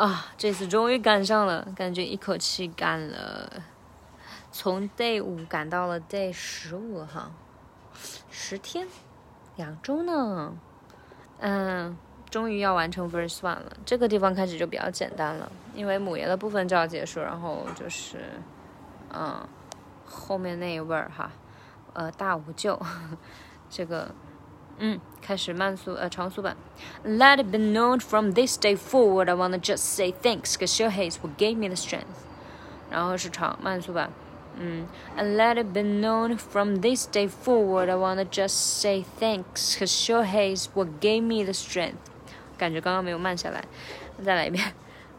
啊，这次终于赶上了，感觉一口气赶了，从 day 五赶到了 day 十五哈，十天，两周呢，嗯，终于要完成 verse one 了。这个地方开始就比较简单了，因为母爷的部分就要结束，然后就是，嗯，后面那一位儿哈，呃，大五舅，这个。嗯，开始慢速呃长速版。Let it be known from this day forward, I wanna just say thanks, cause your hates what gave me the strength. 然后是长慢速版。嗯，And let it be known from this day forward, I wanna just say thanks, cause your hates what gave me the strength. 感觉刚刚没有慢下来，再来一遍。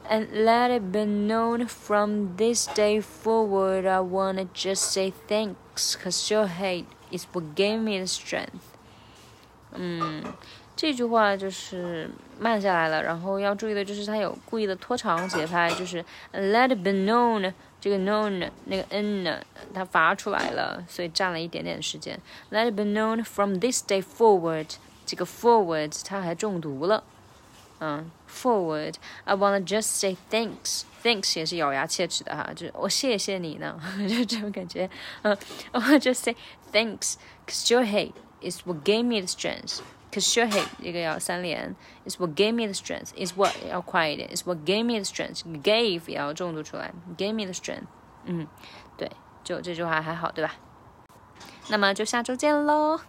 And let it be known from this day forward, I wanna just say thanks, cause your hate is what gave me the strength. 嗯，这句话就是慢下来了，然后要注意的就是它有故意的拖长节拍，就是 let it be known，这个 known 那个 n 呢，它发出来了，所以占了一点点时间。Let it be known from this day forward，这个 forward 它还中毒了，嗯，forward，I wanna just say thanks，thanks 也是咬牙切齿的哈，就是我谢谢你呢，就这种感觉，嗯，I wanna just say thanks，cause you're hey。is what gave me the strength. Cause sure hate 这个要三连，is what gave me the strength. Is what 要快一点，is what gave me the strength. Gave 也要重读出来，gave me the strength. 嗯，对，就这句话还好，对吧？那么就下周见喽。